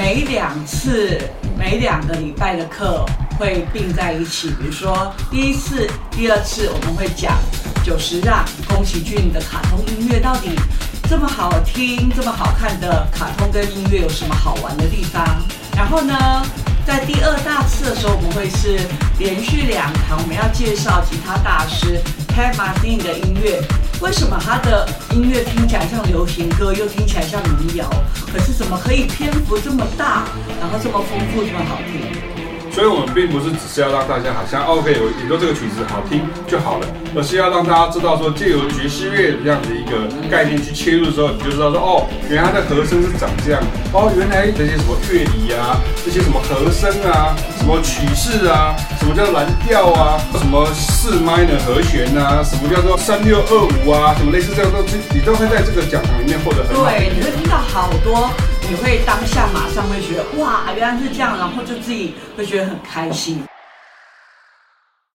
每两次、每两个礼拜的课会并在一起。比如说第一次、第二次，我们会讲九十让、宫崎骏的卡通音乐到底这么好听、这么好看的卡通跟音乐有什么好玩的地方。然后呢，在第二大次的时候，我们会是连续两堂，我们要介绍吉他大师 Pat Martin 的音乐。为什么他的音乐听起来像流行歌，又听起来像民谣？可是怎么可以篇幅这么大，然后这么丰富，这么好听？所以，我们并不是只是要让大家好像 OK，有演奏这个曲子好听就好了，而是要让大家知道说，借由爵士乐这样的一个概念去切入的时候，你就知道说，哦，原来它的和声是长这样，哦，原来这些什么乐理啊，这些什么和声啊，什么曲式啊，什么叫蓝调啊，什么四 minor 和弦啊，什么叫做三六二五啊，什么类似这样东西，你都会在这个讲堂里面获得很好。对，你会听到好多。你会当下马上会觉得哇，原来是这样，然后就自己会觉得很开心。